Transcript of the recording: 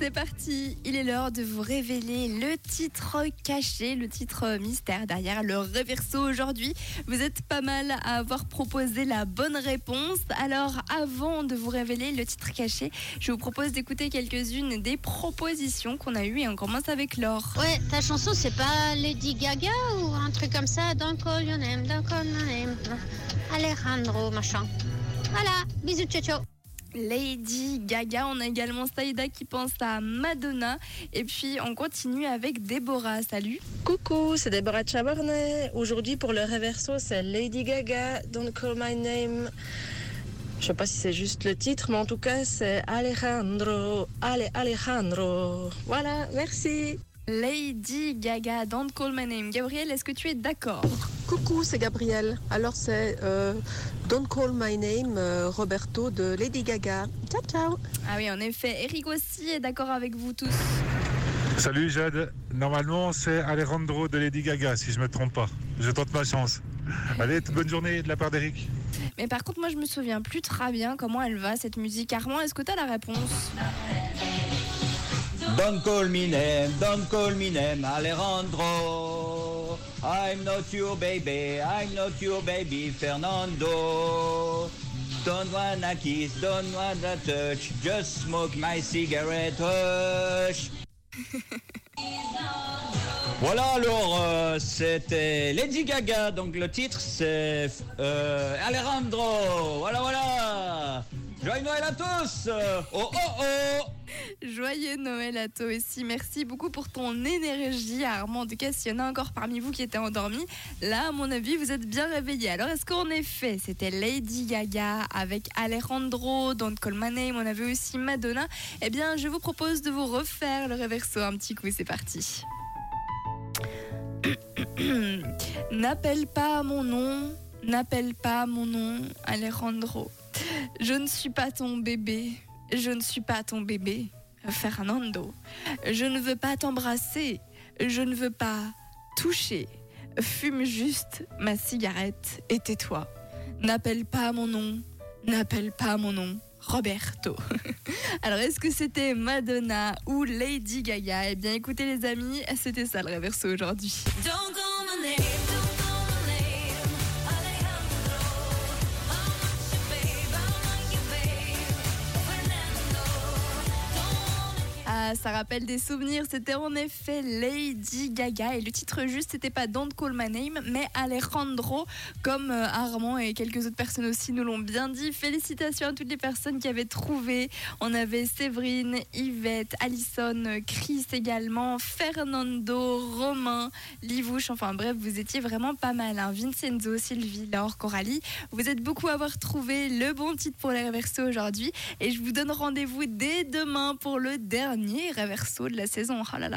C'est parti, il est l'heure de vous révéler le titre caché, le titre mystère derrière le reverso aujourd'hui. Vous êtes pas mal à avoir proposé la bonne réponse. Alors avant de vous révéler le titre caché, je vous propose d'écouter quelques-unes des propositions qu'on a eues et on commence avec Laure. Ouais, ta chanson c'est pas Lady Gaga ou un truc comme ça Don't call your name, don't call. Alejandro, machin. Voilà, bisous, ciao, ciao. Lady Gaga, on a également Saïda qui pense à Madonna et puis on continue avec Déborah. Salut. Coucou, c'est Déborah Chabornet. Aujourd'hui pour le reverso, c'est Lady Gaga, Don't Call My Name. Je sais pas si c'est juste le titre, mais en tout cas, c'est Alejandro. Allez, Alejandro. Voilà, merci. Lady Gaga, Don't Call My Name. Gabriel, est-ce que tu es d'accord? Coucou, c'est Gabriel. Alors c'est euh, Don't Call My Name, euh, Roberto de Lady Gaga. Ciao, ciao. Ah oui, en effet. Eric aussi est d'accord avec vous tous. Salut Jade. Normalement, c'est Alejandro de Lady Gaga, si je me trompe pas. Je tente ma chance. Allez, bonne journée de la part d'Eric. Mais par contre, moi, je me souviens plus très bien comment elle va, cette musique. Armand, est-ce que tu as la réponse? Don't call me name, don't call me name, Alejandro. I'm not your baby, I'm not your baby, Fernando. Don't wanna kiss, don't wanna touch, just smoke my cigarette, hush. Voilà alors, euh, c'était Lady Gaga, donc le titre c'est euh, Alejandro, voilà voilà Joyeux Noël à tous Oh oh oh Joyeux Noël à toi aussi. Merci beaucoup pour ton énergie, Armand. En tout cas, s'il y en a encore parmi vous qui étaient endormis, là, à mon avis, vous êtes bien réveillés. Alors, est-ce qu'en effet, c'était Lady Gaga avec Alejandro, Don't Call My Name, on avait aussi Madonna? Eh bien, je vous propose de vous refaire le reverso un petit coup. C'est parti. N'appelle pas mon nom, n'appelle pas mon nom, Alejandro. Je ne suis pas ton bébé, je ne suis pas ton bébé, Fernando. Je ne veux pas t'embrasser, je ne veux pas toucher. Fume juste ma cigarette et tais-toi. N'appelle pas mon nom, n'appelle pas mon nom, Roberto. Alors, est-ce que c'était Madonna ou Lady Gaga? Eh bien, écoutez les amis, c'était ça le reverso aujourd'hui. Ça rappelle des souvenirs. C'était en effet Lady Gaga et le titre juste, c'était pas Don't Call My Name, mais Alejandro, comme euh, Armand et quelques autres personnes aussi nous l'ont bien dit. Félicitations à toutes les personnes qui avaient trouvé. On avait Séverine, Yvette, Alison, Chris également, Fernando, Romain, Livouche. Enfin bref, vous étiez vraiment pas mal. hein. Vincenzo, Sylvie, Laure, Coralie. Vous êtes beaucoup à avoir trouvé le bon titre pour les reversos aujourd'hui. Et je vous donne rendez-vous dès demain pour le dernier reverso de la saison. Oh.